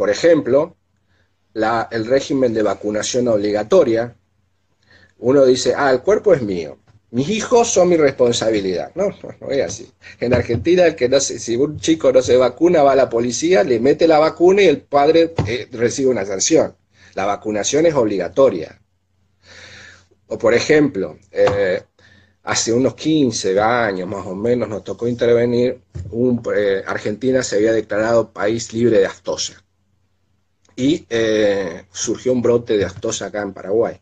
por ejemplo, el régimen de vacunación obligatoria, uno dice, ah, el cuerpo es mío, mis hijos son mi responsabilidad. No, no, es así. En Argentina, el que no si un chico no se vacuna, va a la policía, le mete la vacuna y el padre eh, recibe una sanción. La vacunación es obligatoria. O por ejemplo, eh, hace unos 15 años más o menos nos tocó intervenir, un, eh, Argentina se había declarado país libre de aftosa. Y surgió un brote de aftosa acá en Paraguay.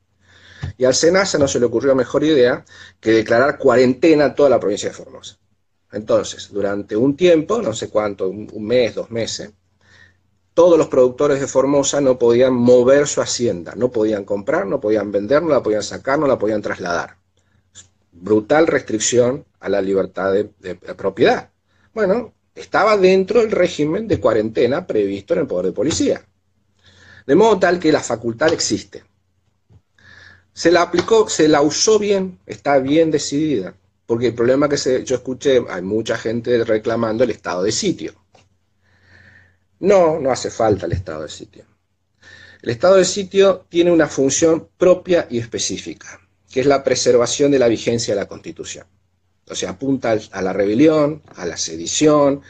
Y al SENASA no se le ocurrió mejor idea que declarar cuarentena toda la provincia de Formosa. Entonces, durante un tiempo, no sé cuánto, un mes, dos meses, todos los productores de Formosa no podían mover su hacienda, no podían comprar, no podían vender, no la podían sacar, no la podían trasladar. Brutal restricción a la libertad de, de propiedad. Bueno, estaba dentro del régimen de cuarentena previsto en el Poder de Policía. De modo tal que la facultad existe se la aplicó, se la usó bien, está bien decidida. Porque el problema que se, yo escuché, hay mucha gente reclamando el estado de sitio. No, no hace falta el estado de sitio. El estado de sitio tiene una función propia y específica, que es la preservación de la vigencia de la Constitución. O sea, apunta a la rebelión, a la sedición,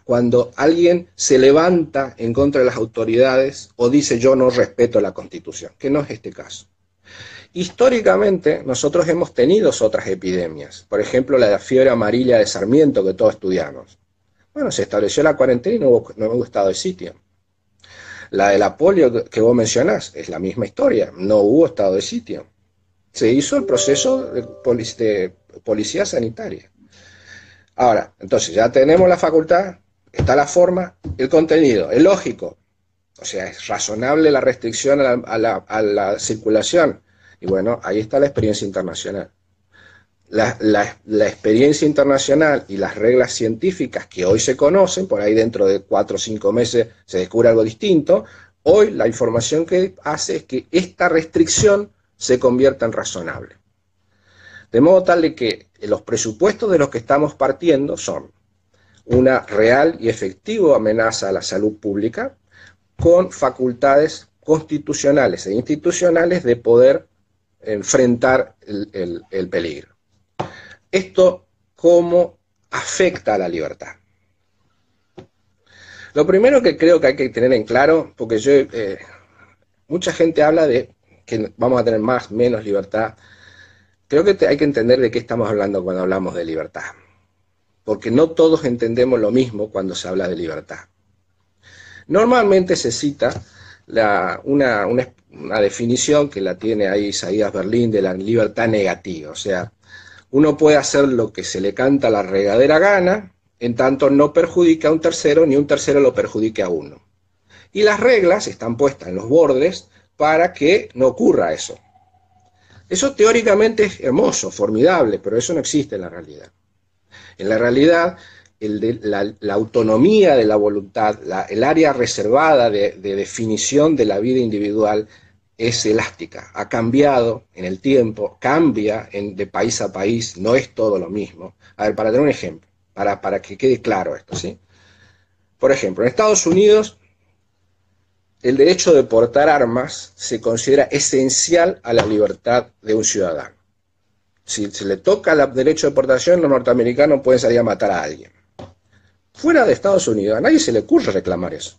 cuando alguien se levanta en contra de las autoridades o dice yo no respeto la Constitución, que no es este caso. Históricamente nosotros hemos tenido otras epidemias, por ejemplo la de fiebre amarilla de Sarmiento que todos estudiamos. Bueno, se estableció la cuarentena y no hubo, estado de sitio. La de la que vos mencionás es la misma historia, no hubo estado de sitio. Se hizo el proceso de policía sanitaria. Ahora, entonces ya tenemos la facultad, está la forma, el contenido, es lógico. O sea, es razonable la restricción a la circulación y bueno, ahí está la experiencia internacional. La, experiencia internacional y las reglas científicas que hoy se conocen, por ahí dentro de cuatro o cinco meses se descubre algo distinto, hoy la información que hace es que esta restricción se convierta en razonable. De modo tal de que los presupuestos de los que estamos partiendo son una real y efectiva amenaza a la salud pública con facultades constitucionales e institucionales de poder enfrentar el, peligro. Esto, ¿cómo afecta a la libertad? Lo primero que creo que hay que tener en claro, porque yo, eh, mucha gente habla de que vamos a tener más, menos libertad. Creo que hay que entender de qué estamos hablando cuando hablamos de libertad. Porque no todos entendemos lo mismo cuando se habla de libertad. Normalmente se cita una, una definición que la tiene ahí Isaías Berlín de la libertad negativa. O sea, uno puede hacer lo que se le canta a la regadera gana, en tanto no perjudica a un tercero ni un tercero lo perjudique a uno. Y las reglas están puestas en los bordes para que no ocurra eso. Eso teóricamente es hermoso, formidable, pero eso no existe en la realidad. En la realidad, la, autonomía de la voluntad, el área reservada de definición de la vida individual es elástica, ha cambiado en el tiempo, cambia de país a país, no es todo lo mismo. A ver, para tener un ejemplo, para, para que quede claro esto, ¿sí? Por ejemplo, en Estados Unidos, el derecho de portar armas se considera esencial a la libertad de un ciudadano. Si se le toca el derecho de portación, los norteamericanos pueden salir a matar a alguien. Fuera de Estados Unidos, a nadie se le ocurre reclamar eso.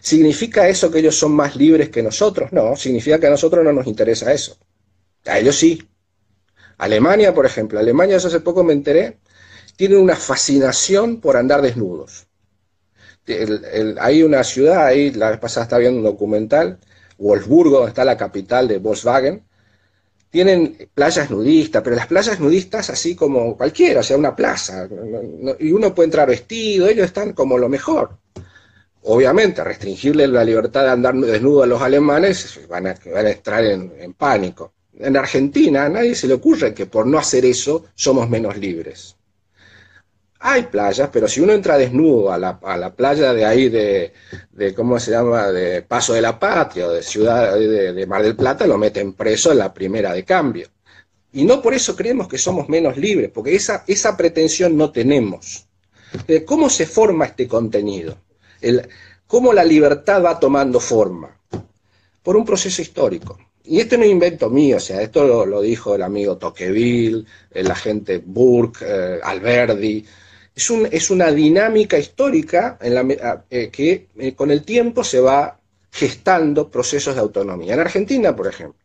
¿Significa eso que ellos son más libres que nosotros? No, significa que a nosotros no nos interesa eso. A ellos sí. Alemania, por ejemplo, Alemania, hace poco me enteré, tiene una fascinación por andar desnudos. hay una ciudad, ahí la vez pasada estaba viendo un documental, Wolfsburgo, donde está la capital de Volkswagen, tienen playas nudistas, pero las playas nudistas así como cualquiera, o sea, una plaza, y uno puede entrar vestido, ellos están como lo mejor obviamente, restringirle la libertad de andar desnudo a los alemanes, van a, van a entrar en, pánico. En Argentina a nadie se le ocurre que por no hacer eso somos menos libres. Hay playas, pero si uno entra desnudo a la, playa de ahí de, ¿cómo se llama?, de Paso de la Patria o de Ciudad de, Mar del Plata, lo meten preso en la primera de cambio. Y no por eso creemos que somos menos libres, porque esa, pretensión no tenemos. ¿Cómo se forma este contenido? cómo la libertad va tomando forma, por un proceso histórico. Y esto no es invento mío, o sea, esto lo, dijo el amigo Tocqueville, el agente Burke, eh, Alberdi. Es, un, es, una dinámica histórica en la, eh, que eh, con el tiempo se va gestando procesos de autonomía. En Argentina, por ejemplo,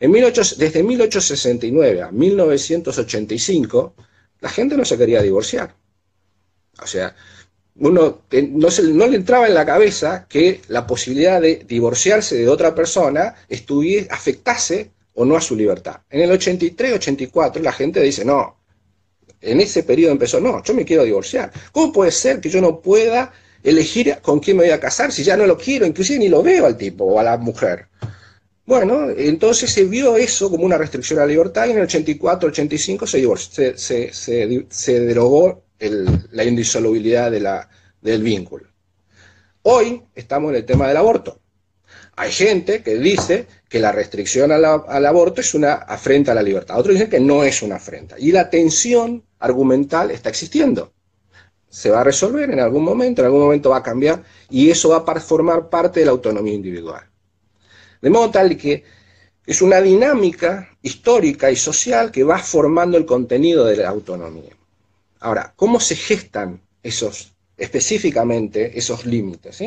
en desde 1869 a 1985, la gente no se quería divorciar. O sea, uno no, no, le entraba en la cabeza que la posibilidad de divorciarse de otra persona estuviese, afectase o no a su libertad. En el 83, 84 la gente dice, no, en ese periodo empezó, no, yo me quiero divorciar. ¿Cómo puede ser que yo no pueda elegir con quién me voy a casar si ya no lo quiero, inclusive ni lo veo al tipo o a la mujer? Bueno, entonces se vio eso como una restricción a la libertad y en el 84, 85 se, se, se, se derogó la indisolubilidad del vínculo. Hoy estamos en el tema del aborto. Hay gente que dice que la restricción al aborto es una afrenta a la libertad. Otros dicen que no es una afrenta. Y la tensión argumental está existiendo. Se va a resolver en algún momento, en algún momento va a cambiar y eso va a formar parte de la autonomía individual. De modo tal que es una dinámica histórica y social que va formando el contenido de la autonomía. Ahora, ¿cómo se gestan esos, específicamente, esos límites?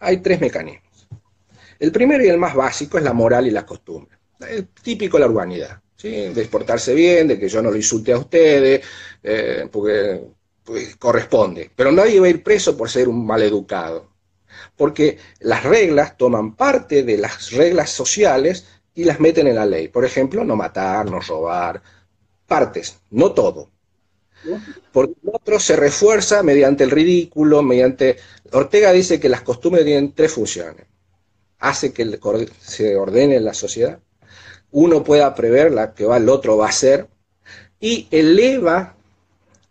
Hay tres mecanismos. El primero y el más básico es la moral y la costumbre. El típico la urbanidad, ¿sí? de bien, de que yo no lo insulte a ustedes, eh, porque pues, corresponde. Pero nadie va a ir preso por ser un maleducado, porque las reglas toman parte de las reglas sociales y las meten en la ley. Por ejemplo, no matar, no robar, partes, no todo. Porque el otro se refuerza mediante el ridículo, mediante... Ortega dice que las costumbres tienen tres funciones. Hace que se ordene la sociedad, uno pueda prever la que va, el otro va a hacer, y eleva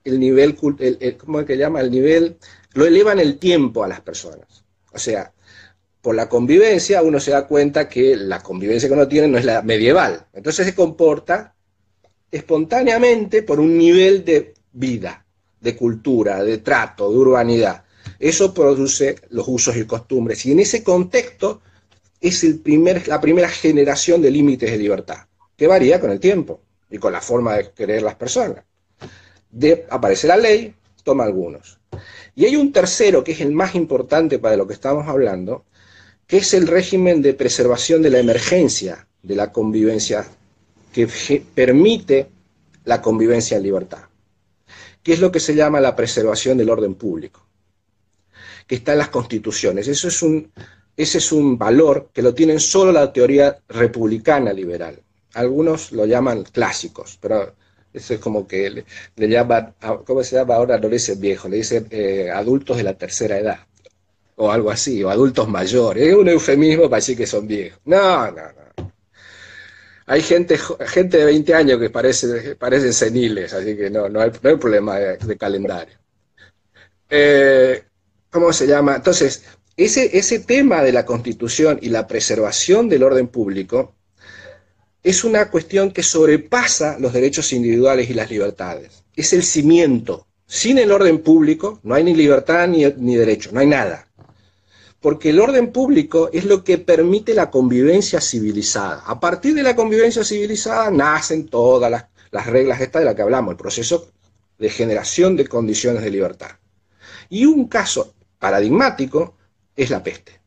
el nivel, ¿cómo es que llama? El nivel, lo eleva en el tiempo a las personas. O sea, por la convivencia uno se da cuenta que la convivencia que uno tiene no es la medieval. Entonces se comporta espontáneamente por un nivel de vida, de cultura, de trato, de urbanidad. Eso produce los usos y costumbres. Y en ese contexto es el primer, la primera generación de límites de libertad, que varía con el tiempo y con la forma de querer las personas. De, aparece la ley, toma algunos. Y hay un tercero, que es el más importante para lo que estamos hablando, que es el régimen de preservación de la emergencia de la convivencia que permite la convivencia en libertad, que es lo que se llama la preservación del orden público, que está en las constituciones. Eso es un, ese es un valor que lo tienen solo la teoría republicana liberal. Algunos lo llaman clásicos, pero eso es como que le, llaman, ¿cómo se llama ahora? No le dicen viejo, le dicen eh, adultos de la tercera edad, o algo así, o adultos mayores. Es un eufemismo para decir que son viejos. No, no, no hay gente, gente de 20 años que parece, parecen seniles, así que no, no, hay, problema de, calendario. Eh, ¿Cómo se llama? Entonces, ese, ese tema de la constitución y la preservación del orden público es una cuestión que sobrepasa los derechos individuales y las libertades. Es el cimiento. Sin el orden público no hay ni libertad ni, ni derecho, no hay nada porque el orden público es lo que permite la convivencia civilizada. A partir de la convivencia civilizada nacen todas las, reglas estas de las que hablamos, el proceso de generación de condiciones de libertad. Y un caso paradigmático es la peste.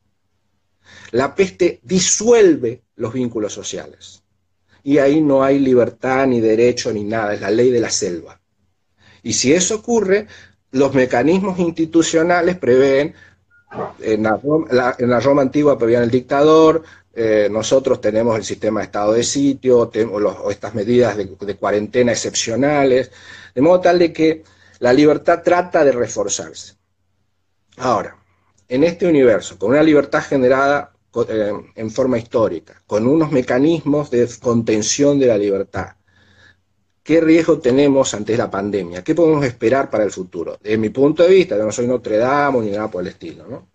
La peste disuelve los vínculos sociales. Y ahí no hay libertad, ni derecho, ni nada, es la ley de la selva. Y si eso ocurre, los mecanismos institucionales prevén en la, Roma, antigua prevían el dictador, eh, nosotros tenemos el sistema de estado de sitio, o estas medidas de, cuarentena excepcionales, de modo tal de que la libertad trata de reforzarse. Ahora, en este universo, con una libertad generada eh, en forma histórica, con unos mecanismos de contención de la libertad, ¿Qué riesgo tenemos ante la pandemia? ¿Qué podemos esperar para el futuro? Desde mi punto de vista, yo no soy Notre Dame ni nada por el estilo.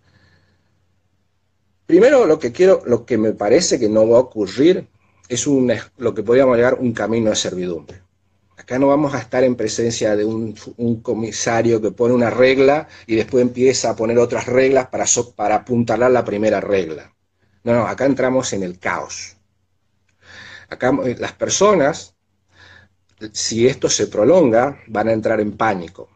Primero, lo que quiero, lo que me parece que no va a ocurrir es lo que podríamos llamar un camino de servidumbre. Acá no vamos a estar en presencia de un, comisario que pone una regla y después empieza a poner otras reglas para, para apuntalar la primera regla. No, no, acá entramos en el caos. Acá eh, las personas, si esto se prolonga, van a entrar en pánico.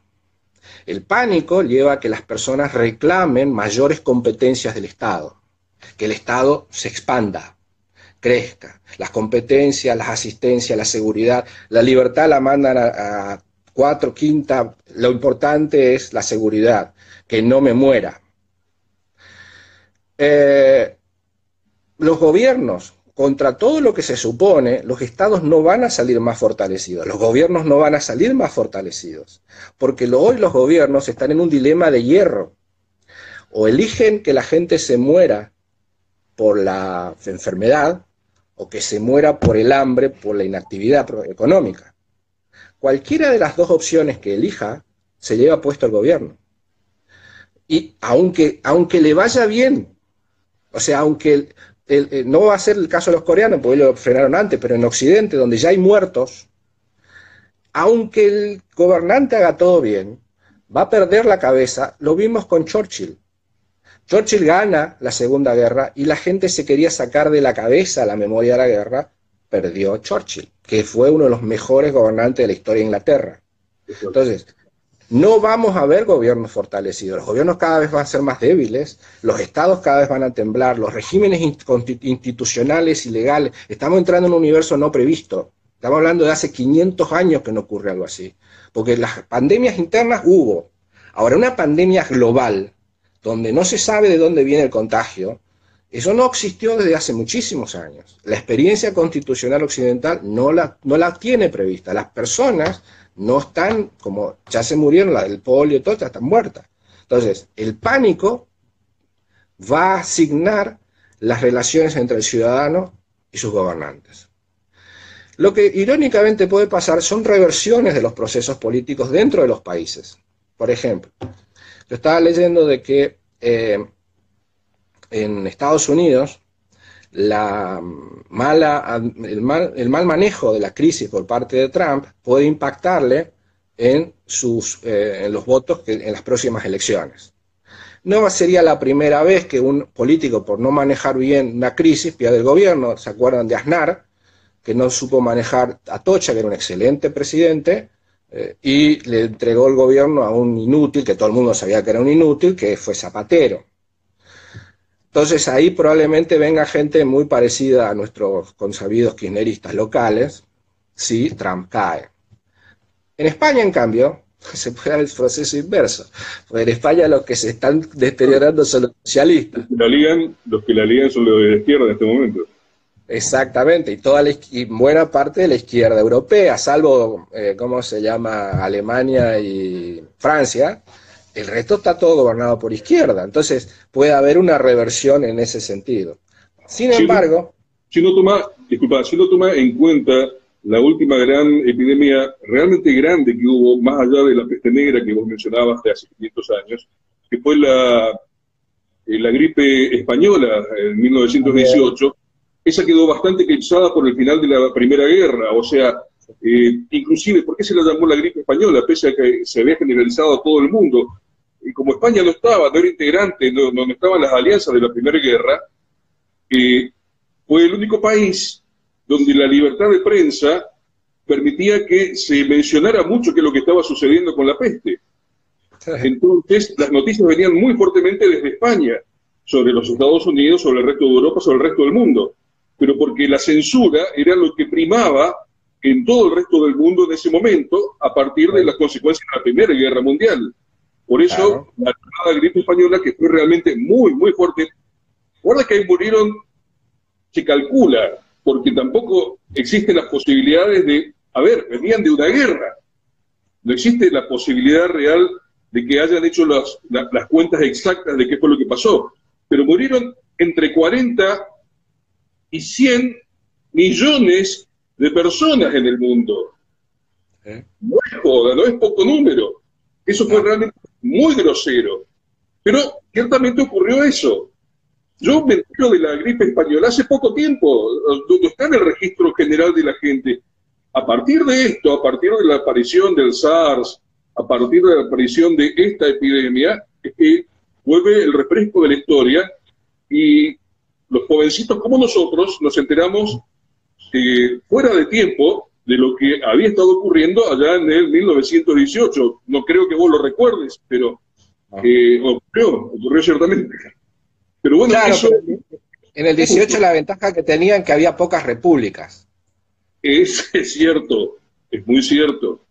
El pánico lleva a que las personas reclamen mayores competencias del Estado, que el Estado se expanda, crezca. Las competencias, las asistencias, la seguridad, la libertad la mandan a, cuatro, quinta. Lo importante es la seguridad, que no me muera. Eh, los gobiernos, contra todo lo que se supone, los estados no van a salir más fortalecidos, los gobiernos no van a salir más fortalecidos, porque hoy los gobiernos están en un dilema de hierro. O eligen que la gente se muera por la enfermedad, o que se muera por el hambre, por la inactividad económica. Cualquiera de las dos opciones que elija, se lleva puesto el gobierno. Y aunque, aunque le vaya bien, o sea, aunque no va a ser el caso de los coreanos, porque lo frenaron antes, pero en Occidente, donde ya hay muertos, aunque el gobernante haga todo bien, va a perder la cabeza. Lo vimos con Churchill. Churchill gana la Segunda Guerra y la gente se quería sacar de la cabeza la memoria de la guerra, perdió Churchill, que fue uno de los mejores gobernantes de la historia de Inglaterra. Entonces, no vamos a ver gobiernos fortalecidos, los gobiernos cada vez van a ser más débiles, los estados cada vez van a temblar, los regímenes institucionales y legales, estamos entrando en un universo no previsto. Estamos hablando de hace 500 años que no ocurre algo así, porque las pandemias internas hubo. Ahora, una pandemia global, donde no se sabe de dónde viene el contagio, eso no existió desde hace muchísimos años. La experiencia constitucional occidental no la, no la tiene prevista. Las personas no están, como ya se murieron, la del polio, todas están muertas. Entonces, el pánico va a asignar las relaciones entre el ciudadano y sus gobernantes. Lo que irónicamente puede pasar son reversiones de los procesos políticos dentro de los países. Por ejemplo, yo estaba leyendo de que eh, en Estados Unidos el, mal, manejo de la crisis por parte de Trump puede impactarle en, eh, los votos en las próximas elecciones. No sería la primera vez que un político, por no manejar bien una crisis, pierde el gobierno. ¿Se acuerdan de Aznar? Que no supo manejar a Tocha, que era un excelente presidente, eh, y le entregó el gobierno a un inútil, que todo el mundo sabía que era un inútil, que fue Zapatero. Entonces ahí probablemente venga gente muy parecida a nuestros consabidos kirchneristas locales, si Trump cae. En España, en cambio, se puede dar el proceso inverso. Porque en España los que se están deteriorando son los socialistas. La ligan, los que la ligan son los de izquierda en este momento. Exactamente, y toda y buena parte de la izquierda europea, salvo, eh, ¿cómo se llama?, Alemania y Francia, el resto está todo gobernado por izquierda. Entonces puede haber una reversión en ese sentido. Sin embargo... Si no toma, disculpa, si no toma en cuenta la última gran epidemia realmente grande que hubo, más allá de la peste negra que vos mencionabas de hace 500 años, que fue la, eh, la gripe española en 1918, esa quedó bastante eclipsada por el final de la Primera Guerra, o sea, eh, inclusive, ¿por qué se la llamó la gripe española? Pese a que se había generalizado a todo el mundo. Y como España no estaba, no era integrante, no, no estaban las alianzas de la Primera Guerra, eh, fue el único país donde la libertad de prensa permitía que se mencionara mucho qué es lo que estaba sucediendo con la peste. Entonces, las noticias venían muy fuertemente desde España, sobre los Estados Unidos, sobre el resto de Europa, sobre el resto del mundo pero porque la censura era lo que primaba en todo el resto del mundo en ese momento, a partir de las consecuencias de la Primera Guerra Mundial. Por eso, la gripe española, que fue realmente muy, muy fuerte, guarda que ahí murieron, se calcula, porque tampoco existen las posibilidades de, a ver, venían de una guerra, no existe la posibilidad real de que hayan hecho las, las cuentas exactas de qué fue lo que pasó, pero murieron entre 40 y 100 millones de personas en el mundo. ¿Eh? No es joda, no es poco número. Eso fue realmente muy grosero. Pero ciertamente ocurrió eso. Yo me entero de la gripe española hace poco tiempo, donde está en el registro general de la gente. A partir de esto, a partir de la aparición del SARS, a partir de la aparición de esta epidemia, es que vuelve el refresco de la historia y los jovencitos como nosotros nos enteramos fuera de tiempo de lo que había estado ocurriendo allá en el 1918. No creo que vos lo recuerdes, pero ah. eh, ocurrió, ocurrió ciertamente. Pero bueno, eso... en el 18 la ventaja que tenían que había pocas repúblicas. Es, es cierto, es muy cierto.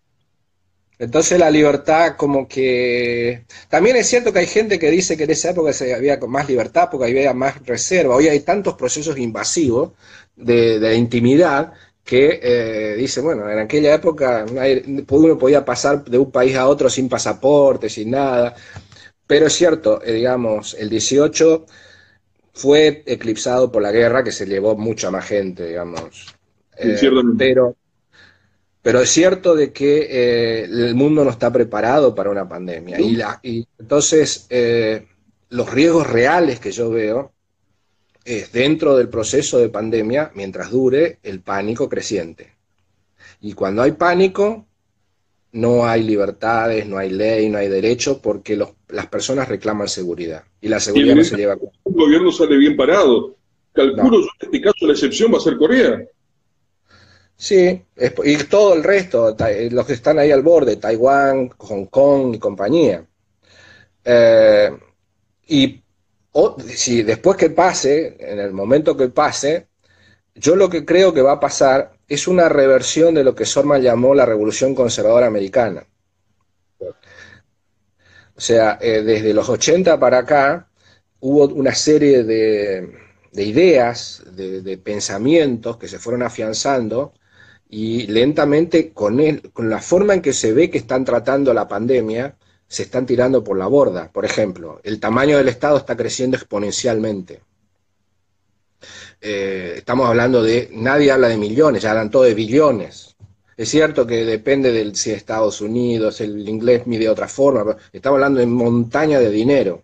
Entonces la libertad como que... También es cierto que hay gente que dice que en esa época se había más libertad porque había más reserva. Hoy hay tantos procesos invasivos de, de intimidad que eh, dice, bueno, en aquella época uno podía pasar de un país a otro sin pasaporte, sin nada, pero es cierto, eh, digamos, el 18 fue eclipsado por la guerra que se llevó mucha más gente, digamos. Eh, pero, pero es cierto de que el mundo no está preparado para una pandemia. Y, la, y entonces los riesgos reales que yo veo es dentro del proceso de pandemia, mientras dure, el pánico creciente. Y cuando hay pánico, no hay libertades, no hay ley, no hay derecho, porque las personas reclaman seguridad. Y la seguridad no se lleva a El gobierno sale bien parado. Calculo yo en este caso la excepción va a ser Corea. Sí, y todo el resto, los que están ahí al borde, Taiwán, Hong Kong y compañía. Eh, y si después que pase, en el momento que pase, yo lo que creo que va a pasar es una reversión de lo que Sorman llamó la revolución conservadora americana. O sea, eh, desde los 80 para acá hubo una serie de, ideas, de, pensamientos que se fueron afianzando y lentamente con, con la forma en que se ve que están tratando la pandemia, se están tirando por la borda. Por ejemplo, el tamaño del Estado está creciendo exponencialmente. Eh, estamos hablando de, nadie habla de millones, ya hablan todo de billones. Es cierto que depende del si Estados Unidos, el inglés mide de otra forma, pero estamos hablando de montaña de dinero.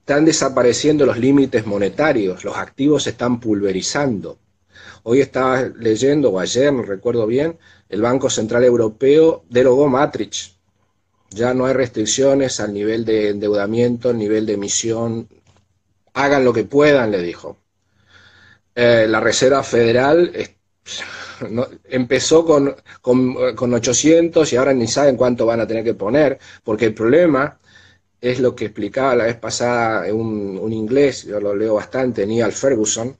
Están desapareciendo los límites monetarios, los activos se están pulverizando. Hoy estaba leyendo, o ayer, no recuerdo bien, el Banco Central Europeo derogó Maastricht, ya no hay restricciones al nivel de endeudamiento, al nivel de emisión. Hagan lo que puedan, le dijo. Eh, la Reserva Federal empezó con, con, 800 y ahora ni saben cuánto van a tener que poner, porque el problema es lo que explicaba la vez pasada un, un inglés, yo lo leo bastante, Neil Ferguson,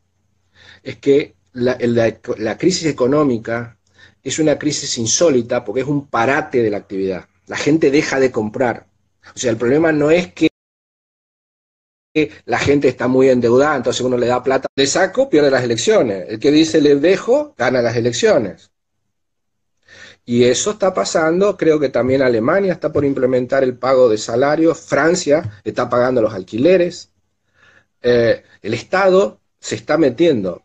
es que la, crisis económica es una crisis insólita porque es un parate de la actividad. La gente deja de comprar. O sea, el problema no es que la gente está muy endeudada, entonces uno le da plata de saco, pierde las elecciones. El que dice le dejo, gana las elecciones. Y eso está pasando, creo que también Alemania está por implementar el pago de salarios, Francia está pagando los alquileres, eh, el Estado se está metiendo.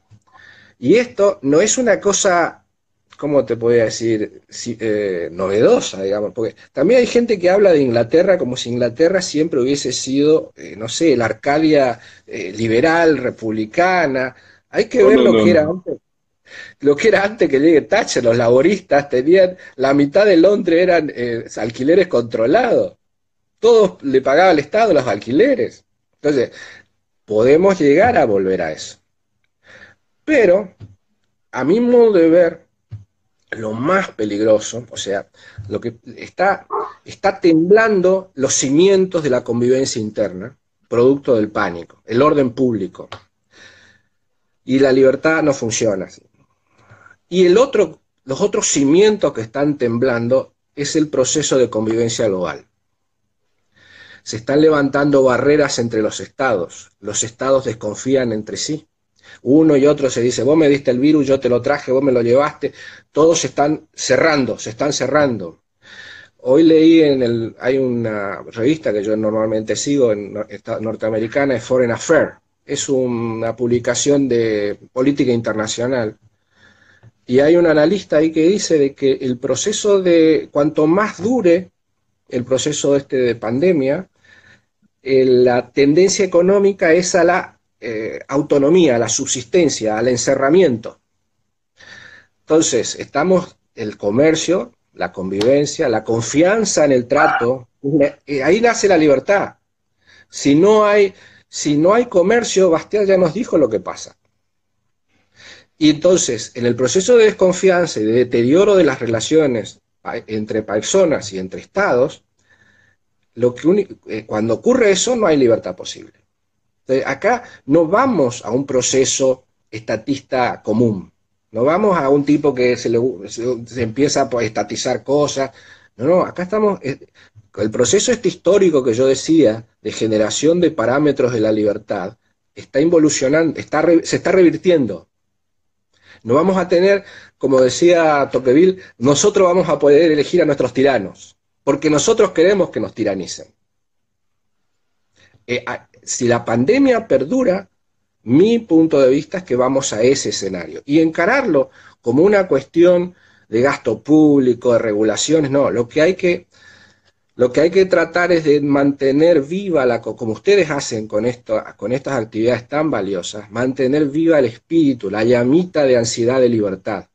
Y esto no es una cosa ¿cómo te podría decir? Eh, novedosa, digamos, porque también hay gente que habla de Inglaterra como si Inglaterra siempre hubiese sido, eh, no sé, la Arcadia eh, liberal, republicana. Hay que ver lo que era antes. Lo que era antes que llegue Thatcher, los laboristas tenían, la mitad de Londres eran alquileres controlados. Todos le pagaba el Estado los alquileres. Entonces, podemos llegar a volver a eso. Pero, a mi modo de ver, lo más peligroso, o sea, lo que está, está temblando los cimientos de la convivencia interna, producto del pánico, el orden público. Y la libertad no funciona así. Y el otro, los otros cimientos que están temblando es el proceso de convivencia global. Se están levantando barreras entre los estados. Los estados desconfían entre sí uno y otro se dice, vos me diste el virus, yo te lo traje, vos me lo llevaste, todos se están cerrando, se están cerrando. Hoy leí en el, hay una revista que yo normalmente sigo en norteamericana, es Foreign Affairs, es una publicación de política internacional. Y hay un analista ahí que dice de que el proceso de, cuanto más dure el proceso este de pandemia, eh, la tendencia económica es a la eh, autonomía, la subsistencia, al encerramiento. Entonces, estamos, el comercio, la convivencia, la confianza en el trato, ahí nace la libertad. Si no hay, si no hay comercio, Bastián ya nos dijo lo que pasa. Y entonces, en el proceso de desconfianza y de deterioro de las relaciones entre personas y entre estados, eh, cuando ocurre eso no hay libertad posible. Acá no vamos a un proceso estatista común, no vamos a un tipo que se, le, se, empieza a estatizar cosas, no, no, acá estamos, eh, el proceso este histórico que yo decía, de generación de parámetros de la libertad, está involucionando, está, se está revirtiendo. No vamos a tener, como decía Tocqueville, nosotros vamos a poder elegir a nuestros tiranos, porque nosotros queremos que nos tiranicen. Eh, si la pandemia perdura, mi punto de vista es que vamos a ese escenario y encararlo como una cuestión de gasto público, de regulaciones, no, lo que hay que lo que hay que tratar es de mantener viva, la, como ustedes hacen con, esto, con estas actividades tan valiosas, mantener viva el espíritu, la llamita de ansiedad de libertad.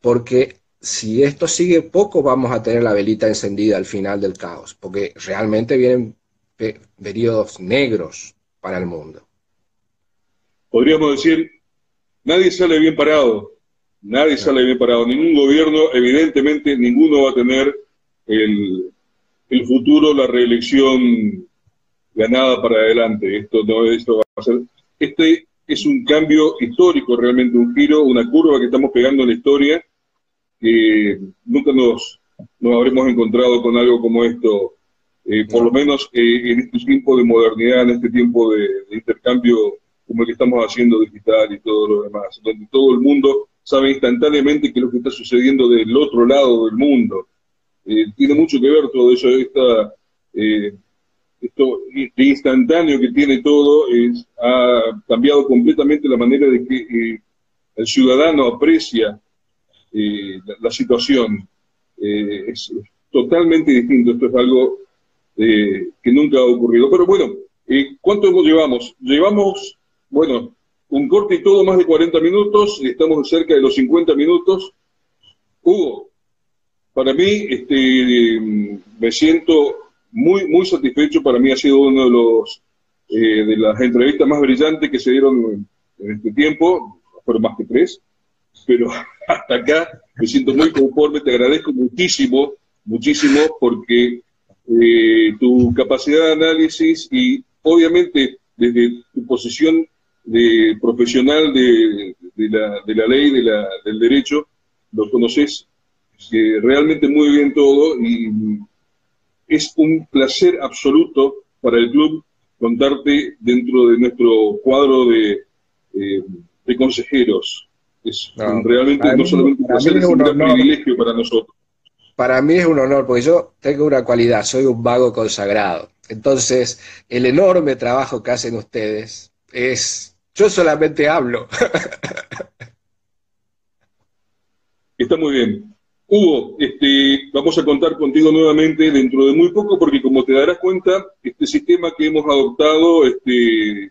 Porque si esto sigue poco, vamos a tener la velita encendida al final del caos, porque realmente vienen periodos negros para el mundo. Podríamos decir, nadie sale bien parado, nadie sale bien parado, ningún gobierno, evidentemente ninguno va a tener el, el futuro, la reelección ganada para adelante. Esto no esto va a ser. Este es un cambio histórico, realmente un giro, una curva que estamos pegando en la historia. que nunca nos, nos habremos encontrado con algo como esto, eh, por lo menos eh, en este tiempo de modernidad, en este tiempo de, intercambio como el que estamos haciendo digital y todo lo demás, donde todo el mundo sabe instantáneamente qué es lo que está sucediendo del otro lado del mundo. Eh, tiene mucho que ver todo eso, esta, eh, esto instantáneo que tiene todo, es, ha cambiado completamente la manera de que eh, el ciudadano aprecia la, situación. es totalmente distinto, esto es algo que nunca ha ocurrido. Pero bueno, ¿cuánto llevamos? Llevamos, bueno, un corte y todo más de 40 minutos, estamos cerca de los 50 minutos. Hugo, para mí, este, me siento muy, muy satisfecho. Para mí ha sido uno de los eh, de las entrevistas más brillantes que se dieron en este tiempo. Fueron más que tres, pero hasta acá me siento muy conforme. Te agradezco muchísimo, muchísimo, porque eh, tu capacidad de análisis y obviamente desde tu posición de profesional de, la, de la, ley, de la, del derecho, lo conoces realmente muy bien todo y es un placer absoluto para el club contarte dentro de nuestro cuadro de, eh, de consejeros. Es realmente no solamente un placer, es un, privilegio para nosotros. Para mí es un honor, porque yo tengo una cualidad, soy un vago consagrado. Entonces, el enorme trabajo que hacen ustedes es, yo solamente hablo. Está muy bien. Hugo, este, vamos a contar contigo nuevamente dentro de muy poco porque como te darás cuenta, este sistema que hemos adoptado, este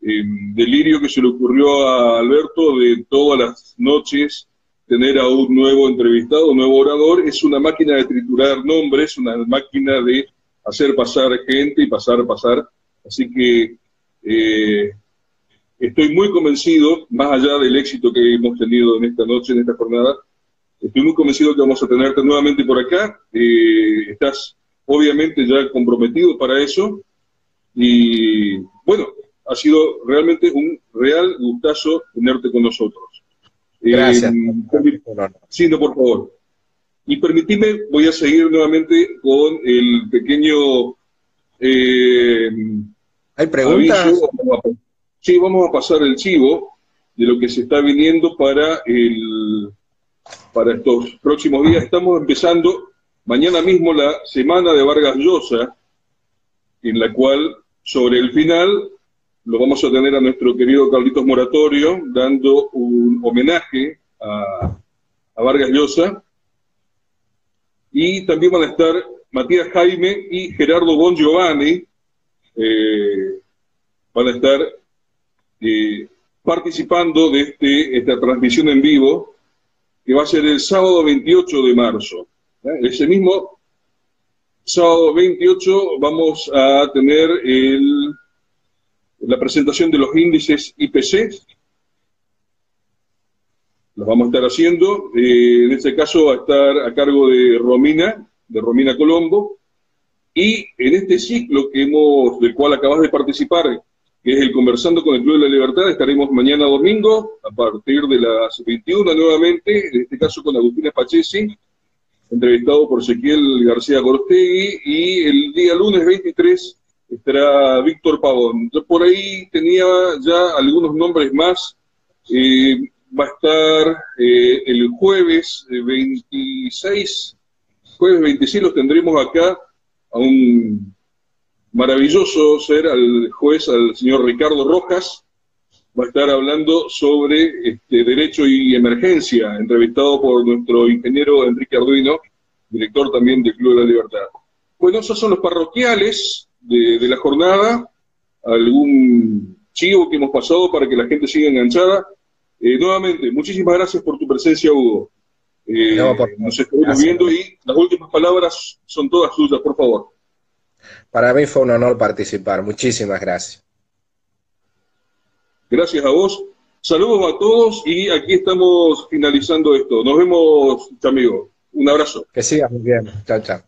em, delirio que se le ocurrió a Alberto de todas las noches tener a un nuevo entrevistado, nuevo orador, es una máquina de triturar nombres, una máquina de hacer pasar gente y pasar, pasar. Así que eh, estoy muy convencido, más allá del éxito que hemos tenido en esta noche, en esta jornada, Estoy muy convencido que vamos a tenerte nuevamente por acá. Eh, estás obviamente ya comprometido para eso. Y bueno, ha sido realmente un real gustazo tenerte con nosotros. Gracias. sí, no, por favor. Y permitime, voy a seguir nuevamente con el pequeño... Eh, ¿Hay preguntas? sí, vamos a pasar el chivo de lo que se está viniendo para el para estos próximos días. Estamos empezando mañana mismo la semana de Vargas Llosa, en la cual sobre el final lo vamos a tener a nuestro querido Carlitos Moratorio dando un homenaje a, Vargas Llosa. Y también van a estar Matías Jaime y Gerardo Bon Giovanni. Eh, van a estar eh, participando de este, esta transmisión en vivo que va a ser el sábado 28 de marzo. ¿eh? Ese mismo sábado 28 vamos a tener el, la presentación de los índices IPC. Los vamos a estar haciendo. Eh, en este caso va a estar a cargo de Romina, de Romina Colombo. Y en este ciclo que hemos, del cual acabas de participar, que es el Conversando con el Club de la Libertad. Estaremos mañana domingo a partir de las 21 nuevamente, en este caso con Agustina Pachesi, entrevistado por Ezequiel García Cortegui, y el día lunes 23 estará Víctor Pavón. Yo por ahí tenía ya algunos nombres más. Eh, va a estar eh, el jueves 26, jueves 26 los tendremos acá a un maravilloso ser al juez, al señor Ricardo Rojas, va a estar hablando sobre este, derecho y emergencia, entrevistado por nuestro ingeniero Enrique Arduino, director también del Club de la Libertad. Bueno, esos son los parroquiales de, la jornada, algún chivo que hemos pasado para que la gente siga enganchada. Eh, nuevamente, muchísimas gracias por tu presencia, Hugo. Eh, nos estamos viendo y las últimas palabras son todas suyas, por favor. Para mí fue un honor participar. Muchísimas gracias. Gracias a vos. Saludos a todos y aquí estamos finalizando esto. Nos vemos, amigo. Un abrazo. Que sigas muy bien. Chao, chao.